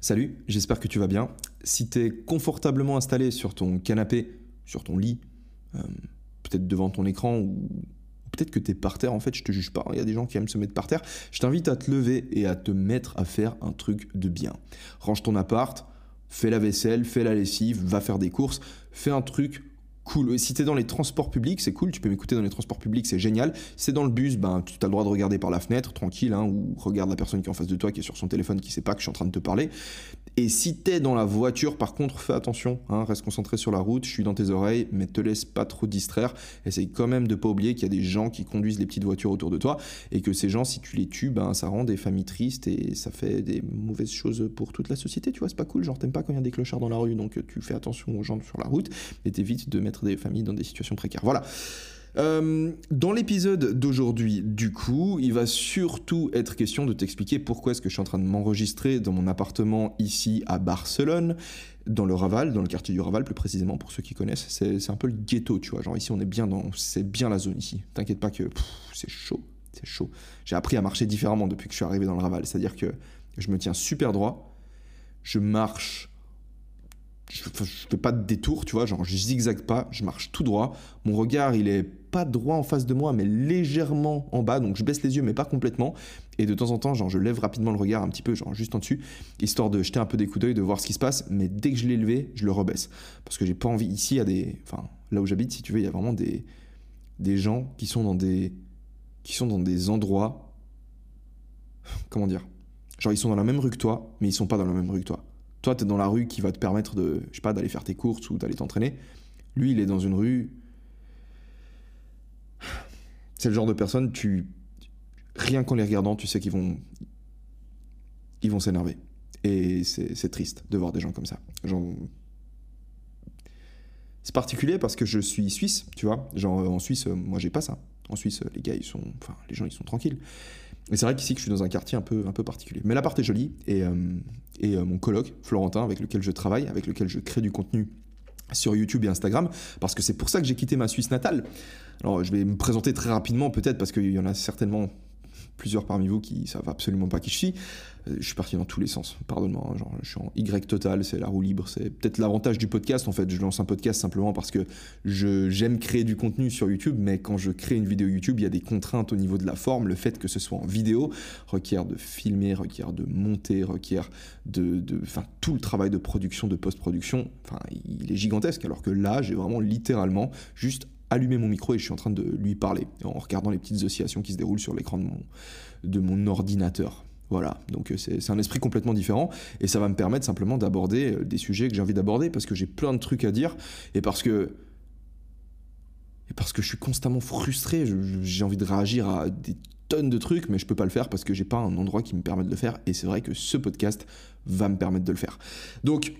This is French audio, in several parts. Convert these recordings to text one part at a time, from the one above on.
Salut, j'espère que tu vas bien. Si tu es confortablement installé sur ton canapé, sur ton lit, euh, peut-être devant ton écran ou peut-être que tu es par terre, en fait, je te juge pas. Il y a des gens qui aiment se mettre par terre. Je t'invite à te lever et à te mettre à faire un truc de bien. Range ton appart, fais la vaisselle, fais la lessive, va faire des courses, fais un truc cool. Si tu es dans les transports publics, c'est cool, tu peux m'écouter dans les transports publics, c'est génial. Si c'est dans le bus, ben, tu as le droit de regarder par la fenêtre, tranquille, hein, ou regarde la personne qui est en face de toi, qui est sur son téléphone, qui sait pas que je suis en train de te parler. Et si tu es dans la voiture, par contre, fais attention, hein, reste concentré sur la route, je suis dans tes oreilles, mais te laisse pas trop distraire. Essaye quand même de pas oublier qu'il y a des gens qui conduisent les petites voitures autour de toi, et que ces gens, si tu les tues, ben, ça rend des familles tristes et ça fait des mauvaises choses pour toute la société, tu vois, c'est pas cool, genre t'aimes pas quand il y a des clochards dans la rue, donc tu fais attention aux gens sur la route, et t'évites de mettre des familles dans des situations précaires. Voilà. Euh, dans l'épisode d'aujourd'hui, du coup, il va surtout être question de t'expliquer pourquoi est-ce que je suis en train de m'enregistrer dans mon appartement ici à Barcelone, dans le Raval, dans le quartier du Raval plus précisément, pour ceux qui connaissent. C'est un peu le ghetto, tu vois. Genre ici, on est bien dans... C'est bien la zone ici. T'inquiète pas que c'est chaud, c'est chaud. J'ai appris à marcher différemment depuis que je suis arrivé dans le Raval. C'est-à-dire que je me tiens super droit, je marche je, fais pas de détour, tu vois, genre je zigzague pas, je marche tout droit. Mon regard, il est pas droit en face de moi, mais légèrement en bas, donc je baisse les yeux, mais pas complètement. Et de temps en temps, genre je lève rapidement le regard un petit peu, genre juste en dessus, histoire de jeter un peu des coups d'œil, de voir ce qui se passe. Mais dès que je l'ai levé, je le rebaisse, parce que j'ai pas envie. Ici, il y a des, enfin là où j'habite, si tu veux, il y a vraiment des des gens qui sont dans des qui sont dans des endroits, comment dire, genre ils sont dans la même rue que toi, mais ils sont pas dans la même rue que toi. Toi, tu es dans la rue qui va te permettre de, je sais pas, d'aller faire tes courses ou d'aller t'entraîner. Lui, il est dans une rue. C'est le genre de personne, tu. Rien qu'en les regardant, tu sais qu'ils vont. Ils vont s'énerver. Et c'est triste de voir des gens comme ça. Genre. C'est particulier parce que je suis suisse, tu vois. Genre, en Suisse, moi, j'ai pas ça. En Suisse, les gars, ils sont. Enfin, les gens, ils sont tranquilles. Et c'est vrai qu'ici, je suis dans un quartier un peu, un peu particulier. Mais l'appart est joli. Et, euh, et euh, mon coloc, Florentin, avec lequel je travaille, avec lequel je crée du contenu sur YouTube et Instagram, parce que c'est pour ça que j'ai quitté ma Suisse natale. Alors, je vais me présenter très rapidement, peut-être, parce qu'il y en a certainement plusieurs parmi vous qui savent absolument pas qui je suis. Euh, je suis parti dans tous les sens, pardonne-moi. Hein, je suis en Y total, c'est la roue libre. C'est peut-être l'avantage du podcast en fait. Je lance un podcast simplement parce que j'aime créer du contenu sur YouTube, mais quand je crée une vidéo YouTube, il y a des contraintes au niveau de la forme. Le fait que ce soit en vidéo requiert de filmer, requiert de monter, requiert de. Enfin, tout le travail de production, de post-production, enfin, il est gigantesque. Alors que là, j'ai vraiment littéralement juste allumer mon micro et je suis en train de lui parler en regardant les petites oscillations qui se déroulent sur l'écran de mon, de mon ordinateur. Voilà, donc euh, c'est un esprit complètement différent et ça va me permettre simplement d'aborder euh, des sujets que j'ai envie d'aborder parce que j'ai plein de trucs à dire et parce que et parce que je suis constamment frustré, j'ai envie de réagir à des tonnes de trucs mais je peux pas le faire parce que j'ai pas un endroit qui me permette de le faire et c'est vrai que ce podcast va me permettre de le faire. Donc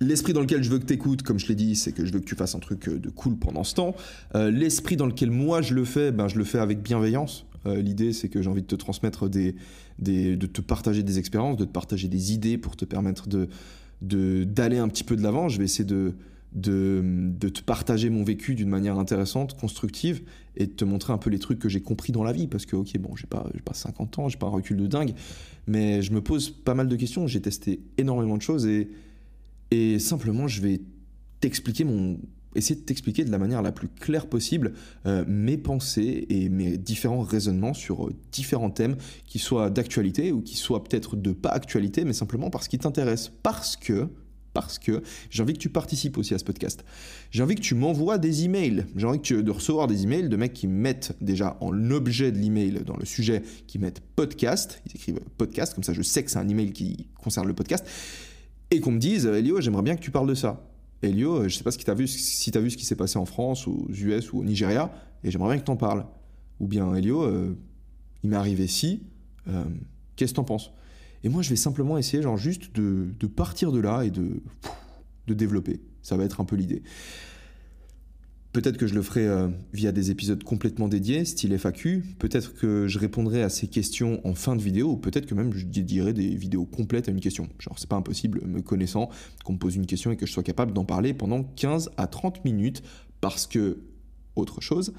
L'esprit dans lequel je veux que tu écoutes, comme je l'ai dit, c'est que je veux que tu fasses un truc euh, de cool pendant ce temps. Euh, l'esprit dans lequel moi je le fais, ben, je le fais avec bienveillance. Euh, l'idée, c'est que j'ai envie de te transmettre des, des, de te partager des expériences, de te partager des idées pour te permettre de d'aller un petit peu de l'avant. Je vais essayer de, de, de, te partager mon vécu d'une manière intéressante, constructive, et de te montrer un peu les trucs que j'ai compris dans la vie. Parce que, ok, bon, j'ai pas, pas 50 ans, j'ai pas un recul de dingue, mais je me pose pas mal de questions. J'ai testé énormément de choses et et simplement, je vais t'expliquer mon essayer de t'expliquer de la manière la plus claire possible euh, mes pensées et mes différents raisonnements sur euh, différents thèmes qui soient d'actualité ou qui soient peut-être de pas actualité mais simplement parce qu'ils t'intéressent parce que parce que j'ai envie que tu participes aussi à ce podcast. J'ai envie que tu m'envoies des emails. J'ai envie que de recevoir des emails de mecs qui mettent déjà en objet de l'email dans le sujet, qui mettent podcast. Ils écrivent podcast, comme ça je sais que c'est un email qui concerne le podcast et qu'on me dise Elio, j'aimerais bien que tu parles de ça. Elio, je sais pas ce as vu, si tu as vu ce qui s'est passé en France, aux US ou au Nigeria, et j'aimerais bien que tu en parles. Ou bien Elio, euh, il m'est arrivé Euh, Qu'est-ce que t'en penses? Et moi, je vais simplement essayer, genre, juste de, de partir de là et de, de développer. Ça va être un peu l'idée. Peut-être que je le ferai euh, via des épisodes complètement dédiés, style FAQ. Peut-être que je répondrai à ces questions en fin de vidéo, ou peut-être que même je dédierai des vidéos complètes à une question. Genre, c'est pas impossible, me connaissant, qu'on me pose une question et que je sois capable d'en parler pendant 15 à 30 minutes, parce que, autre chose,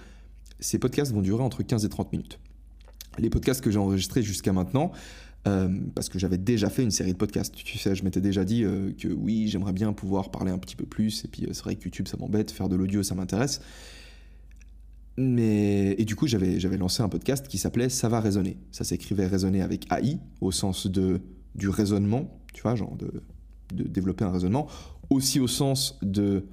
ces podcasts vont durer entre 15 et 30 minutes. Les podcasts que j'ai enregistrés jusqu'à maintenant, euh, parce que j'avais déjà fait une série de podcasts. Tu sais, je m'étais déjà dit euh, que oui, j'aimerais bien pouvoir parler un petit peu plus. Et puis, euh, c'est vrai que YouTube, ça m'embête. Faire de l'audio, ça m'intéresse. Mais et du coup, j'avais j'avais lancé un podcast qui s'appelait Ça va raisonner. Ça s'écrivait raisonner avec AI au sens de du raisonnement, tu vois, genre de, de développer un raisonnement, aussi au sens de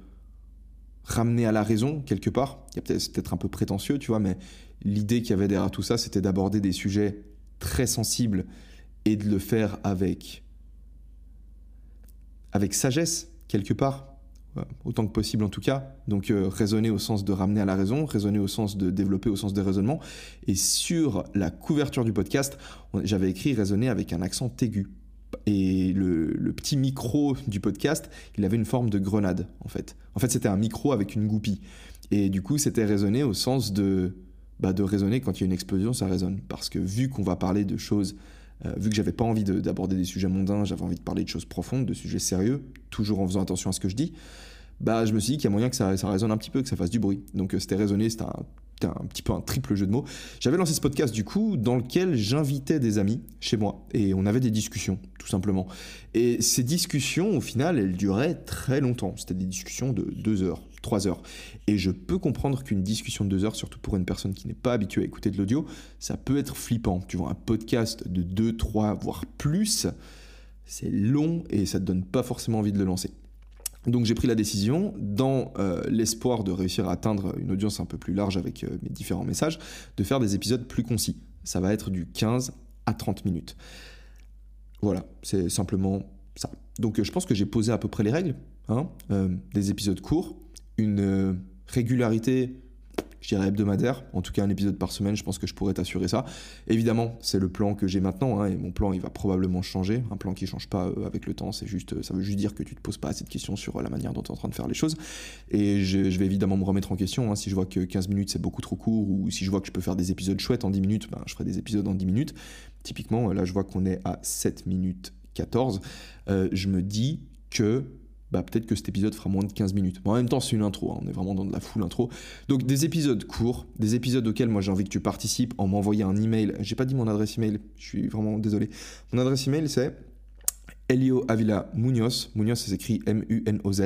ramener à la raison quelque part. Peut-être peut-être un peu prétentieux, tu vois, mais l'idée qu'il y avait derrière tout ça, c'était d'aborder des sujets très sensibles et de le faire avec, avec sagesse, quelque part, autant que possible en tout cas. Donc euh, raisonner au sens de ramener à la raison, raisonner au sens de développer au sens des raisonnements. Et sur la couverture du podcast, j'avais écrit raisonner avec un accent aigu. Et le, le, petit micro du podcast, il avait une forme de grenade, en fait. En fait, c'était un micro avec une goupille. Et du coup, c'était raisonner au sens de, bah, de raisonner quand il y a une explosion, ça résonne. Parce que vu qu'on va parler de choses euh, vu que j'avais pas envie d'aborder des sujets mondains, j'avais envie de parler de choses profondes, de sujets sérieux, toujours en faisant attention à ce que je dis, bah je me suis dit qu'il y a moyen que ça, résonne un petit peu, que ça fasse du bruit. Donc euh, c'était raisonné, c'était un, un, petit peu un triple jeu de mots. J'avais lancé ce podcast du coup dans lequel j'invitais des amis chez moi et on avait des discussions tout simplement. Et ces discussions au final elles duraient très longtemps. C'était des discussions de deux heures. 3 heures. Et je peux comprendre qu'une discussion de 2 heures, surtout pour une personne qui n'est pas habituée à écouter de l'audio, ça peut être flippant. Tu vois, un podcast de 2, 3, voire plus, c'est long et ça te donne pas forcément envie de le lancer. Donc j'ai pris la décision, dans euh, l'espoir de réussir à atteindre une audience un peu plus large avec euh, mes différents messages, de faire des épisodes plus concis. Ça va être du 15 à 30 minutes. Voilà, c'est simplement ça. Donc euh, je pense que j'ai posé à peu près les règles. Hein, des épisodes courts, une euh, régularité, je dirais hebdomadaire, en tout cas un épisode par semaine, je pense que je pourrais t'assurer ça. Évidemment, c'est le plan que j'ai maintenant, hein, et mon plan il va probablement changer, un plan qui change pas euh, avec le temps, c'est juste, ça veut juste dire que tu te poses pas assez de questions sur euh, la manière dont tu es en train de faire les choses, et je, vais évidemment me remettre en question, hein, si je vois que 15 minutes c'est beaucoup trop court, ou si je vois que je peux faire des épisodes chouettes en 10 minutes, ben, je ferai des épisodes en 10 minutes. Typiquement, là je vois qu'on est à 7 minutes 14, je me dis que bah, peut-être que cet épisode fera moins de 15 minutes. en même temps, c'est une intro, hein, on est vraiment dans de la full intro. Donc des épisodes courts, des épisodes auxquels moi j'ai envie que tu participes en m'envoyant un email. J'ai pas dit mon adresse email, je suis vraiment désolé. Mon adresse email c'est Elio Avila Munoz, Munoz c'est écrit M-U-N-O-Z,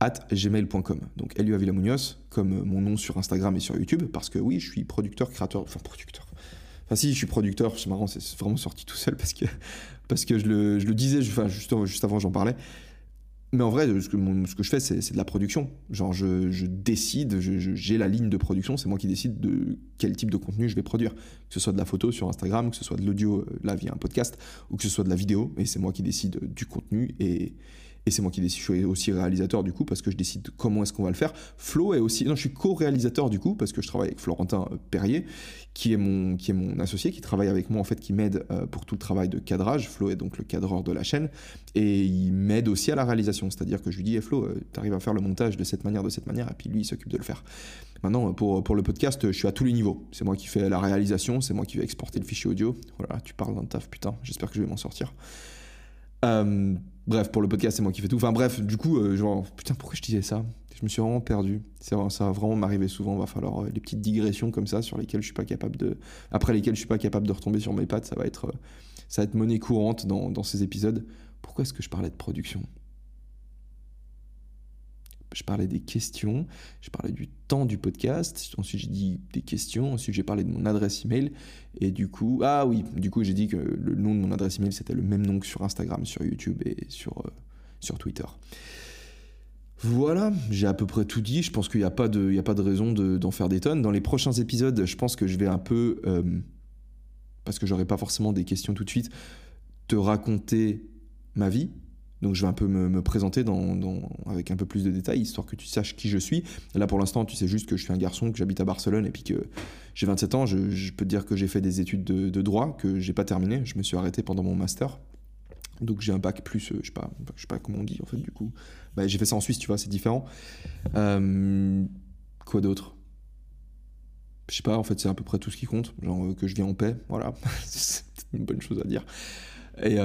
at gmail.com. Donc Elio Avila Munoz, comme mon nom sur Instagram et sur YouTube, parce que oui, je suis producteur, créateur, enfin producteur. Enfin si, je suis producteur, c'est marrant, c'est vraiment sorti tout seul parce que, parce que je, le, je le disais, enfin, juste avant j'en parlais. Mais en vrai, ce que, je fais, c'est de la production. Genre, je, je décide, j'ai la ligne de production, c'est moi qui décide de quel type de contenu je vais produire. Que ce soit de la photo sur Instagram, que ce soit de l'audio, euh, là, via un podcast, ou que ce soit de la vidéo, et c'est moi qui décide du contenu. Et, et c'est moi qui décide, je suis aussi réalisateur du coup parce que je décide comment est-ce qu'on va le faire. Flo est aussi, non, je suis co-réalisateur du coup parce que je travaille avec Florentin euh, Perrier, qui est mon, qui est mon associé, qui travaille avec moi en fait, qui m'aide euh, pour tout le travail de cadrage. Flo est donc le cadreur de la chaîne et il m'aide aussi à la réalisation, c'est-à-dire que je lui dis, hey Flo, euh, tu arrives à faire le montage de cette manière, de cette manière, et puis lui il s'occupe de le faire. Maintenant, pour, pour le podcast, je suis à tous les niveaux. C'est moi qui fais la réalisation, c'est moi qui vais exporter le fichier audio. Voilà, tu parles d'un taf, putain, j'espère que je vais m'en sortir. Euh, bref, pour le podcast, c'est moi qui fais tout. Enfin bref, du coup, euh, genre, putain, pourquoi je disais ça? Je me suis vraiment perdu. ça va vraiment m'arriver souvent. Va falloir euh, des petites digressions comme ça sur lesquelles je suis pas capable de, après lesquelles je suis pas capable de retomber sur mes pattes. Ça va être, ça va être monnaie courante dans, dans ces épisodes. Pourquoi est-ce que je parlais de production? Je parlais des questions, je parlais du temps du podcast, ensuite j'ai dit des questions, ensuite j'ai parlé de mon adresse email, et du coup, ah oui, du coup j'ai dit que le nom de mon adresse email c'était le même nom que sur Instagram, sur YouTube et sur, euh, sur Twitter. Voilà, j'ai à peu près tout dit. Je pense qu'il n'y a, pas de, a pas de raison d'en faire des tonnes. Dans les prochains épisodes, je pense que je vais un peu, euh, parce que j'aurai pas forcément des questions tout de suite, te raconter ma vie, Donc je vais un peu me, présenter avec un peu plus de détails, histoire que tu saches qui je suis. là pour l'instant, tu sais juste que je suis un garçon, que j'habite à Barcelone et puis que j'ai 27 ans. Je, peux te dire que j'ai fait des études de, droit, que j'ai pas terminé. Je me suis arrêté pendant mon master. Donc j'ai un bac plus, euh, je sais pas, sais pas comment on dit en fait du coup. Bah, j'ai fait ça en Suisse, tu vois, c'est différent. Euh, quoi d'autre? Je sais pas, en fait c'est à peu près tout ce qui compte. Genre euh, que je viens en paix, voilà. c'est une bonne chose à dire. Et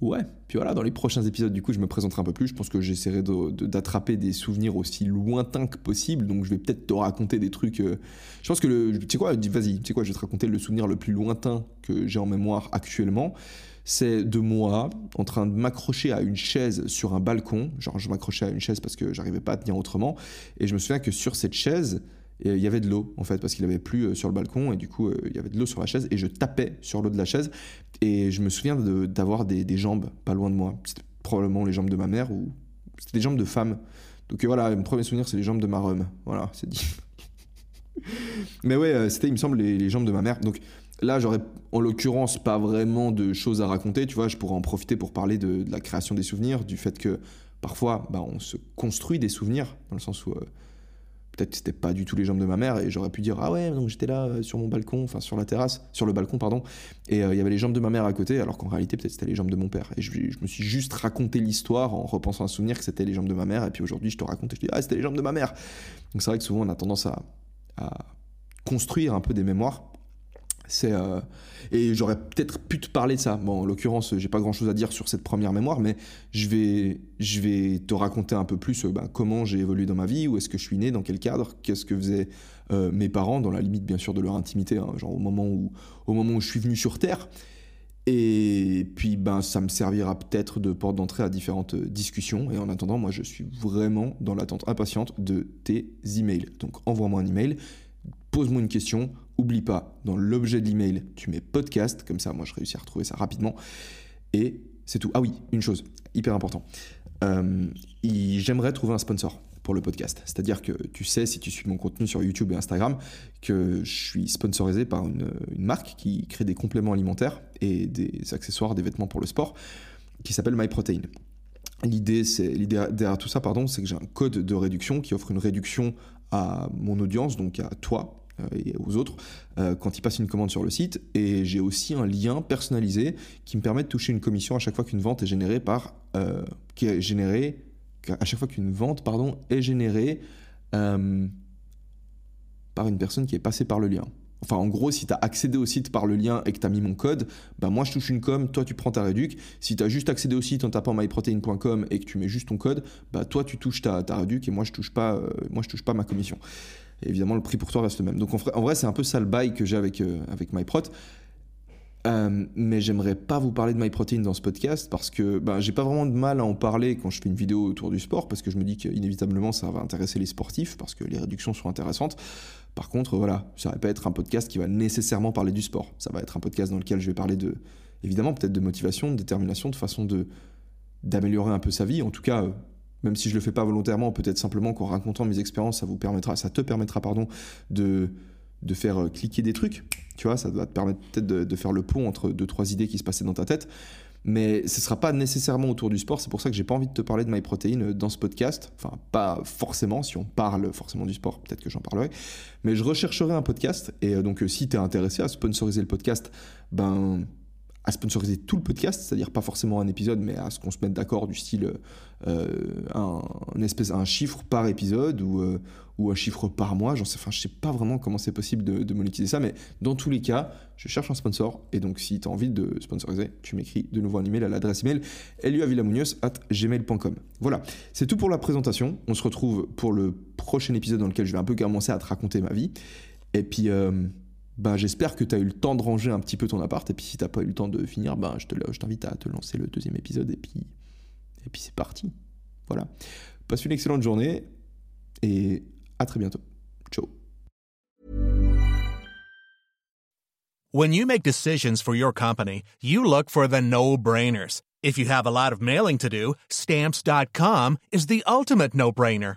Ouais, puis voilà, dans les prochains épisodes, du coup, je me présenterai un peu plus. Je pense que j'essaierai d'attraper des souvenirs aussi lointains que possible. Donc, je vais peut-être te raconter des trucs. Euh, je pense que le. Tu sais quoi, vas-y, tu sais quoi, je vais te raconter le souvenir le plus lointain que j'ai en mémoire actuellement. C'est de moi en train de m'accrocher à une chaise sur un balcon. Genre, je m'accrochais à une chaise parce que j'arrivais pas à tenir autrement. Et je me souviens que sur cette chaise, il y avait de l'eau en fait parce qu'il avait plu euh, sur le balcon et du coup euh, il y avait de l'eau sur la chaise et je tapais sur l'eau de la chaise et je me souviens d'avoir des, des, jambes pas loin de moi. C'était probablement les jambes de ma mère ou c'était des jambes de femme. Donc euh, voilà mon premier souvenir c'est les jambes de ma rhum. Voilà c'est dit. Mais ouais c'était il me semble les, jambes de ma mère. Donc là j'aurais en l'occurrence pas vraiment de choses à raconter tu vois. Je pourrais en profiter pour parler de, la création des souvenirs du fait que parfois bah, on se construit des souvenirs dans le sens où peut-être que c'était pas du tout les jambes de ma mère et j'aurais pu dire ah ouais donc j'étais là euh, sur mon balcon enfin sur la terrasse sur le balcon pardon et euh, il y avait les jambes de ma mère à côté alors qu'en réalité peut-être c'était les jambes de mon père. Et je, me suis juste raconté l'histoire en repensant à souvenir que c'était les jambes de ma mère et puis aujourd'hui je te raconte et je dis ah c'était les jambes de ma mère. Donc c'est vrai que souvent on a tendance à, à construire un peu des mémoires euh, et j'aurais peut-être pu te parler de ça. Bon, en l'occurrence, j'ai pas grand-chose à dire sur cette première mémoire, mais je vais, je vais te raconter un peu plus euh, bah, comment j'ai évolué dans ma vie, où est-ce que je suis né, dans quel cadre, qu'est-ce que faisaient euh, mes parents, dans la limite bien sûr de leur intimité, hein, genre au moment où, au moment où je suis venu sur Terre. Et puis, ben, ça me servira peut-être de porte d'entrée à différentes discussions. Et en attendant, moi, je suis vraiment dans l'attente impatiente de tes emails. Donc, envoie-moi un email, pose-moi une question, Oublie pas, dans l'objet de l'email, tu mets podcast, comme ça, moi, je réussis à retrouver ça rapidement. Et c'est tout. Ah oui, une chose, hyper important. Euh, j'aimerais trouver un sponsor pour le podcast. C'est-à-dire que tu sais, si tu suis mon contenu sur YouTube et Instagram, que je suis sponsorisé par une, marque qui crée des compléments alimentaires et des accessoires, des vêtements pour le sport, qui s'appelle MyProtein. L'idée, c'est l'idée derrière tout ça, pardon, c'est que j'ai un code de réduction qui offre une réduction à mon audience, donc à toi, euh, et aux autres euh, quand ils passent une commande sur le site. Et j'ai aussi un lien personnalisé qui me permet de toucher une commission à chaque fois qu'une vente est générée par euh, qui est générée à chaque fois qu'une vente pardon est générée par une personne qui est passée par le lien. Enfin, en gros, si tu as accédé au site par le lien et que tu as mis mon code, bah moi je touche une com, toi tu prends ta réduc. Si tu as juste accédé au site en tapant myprotein.com et que tu mets juste ton code, bah toi tu touches ta, ta réduc et moi je touche pas, je touche pas ma commission évidemment, le prix pour toi reste le même. Donc en vrai, c'est un peu ça le bail que j'ai avec, euh, avec MyProt. Euh, mais j'aimerais pas vous parler de MyProtein dans ce podcast parce que ben, j'ai pas vraiment de mal à en parler quand je fais une vidéo autour du sport parce que je me dis qu'inévitablement ça va intéresser les sportifs parce que les réductions sont intéressantes. Par contre, voilà, ça va pas être un podcast qui va nécessairement parler du sport. Ça va être un podcast dans lequel je vais parler de, évidemment, peut-être de motivation, de détermination, de façon de d'améliorer un peu sa vie. En tout cas, même si je le fais pas volontairement, peut-être simplement qu'en racontant mes expériences, ça vous permettra, ça te permettra, pardon, de, de faire euh, cliquer des trucs. Tu vois, ça va te permettre peut-être de, faire le pont entre deux, trois idées qui se passaient dans ta tête. Mais ce ne sera pas nécessairement autour du sport. C'est pour ça que j'ai pas envie de te parler de MyProtein euh, dans ce podcast. Enfin, pas forcément. Si on parle forcément du sport, peut-être que j'en parlerai. Mais je rechercherai un podcast. Et euh, donc, si tu es intéressé à sponsoriser le podcast, ben à sponsoriser tout le podcast, c'est-à-dire pas forcément un épisode, mais à ce qu'on se mette d'accord du style euh, un, espèce, un chiffre par épisode ou, euh, ou un chiffre par mois. J'en sais, enfin, je sais pas vraiment comment c'est possible de, monétiser ça, mais dans tous les cas, je cherche un sponsor et donc si tu as envie de sponsoriser, tu m'écris de nouveau un email à l'adresse email gmail.com. Voilà, c'est tout pour la présentation. On se retrouve pour le prochain épisode dans lequel je vais un peu commencer à te raconter ma vie. Et puis. Euh, ben, j'espère que tu as eu le temps de ranger un petit peu ton appart. Et puis si tu pas eu le temps de finir, ben, je, te, je t'invite à te lancer le deuxième épisode. Et puis, et puis c'est parti. Voilà. Passe une excellente journée et à très bientôt. Ciao. When you make decisions for your company, you look for the no-brainers. If you have a lot of mailing to do, stamps.com is the ultimate no-brainer.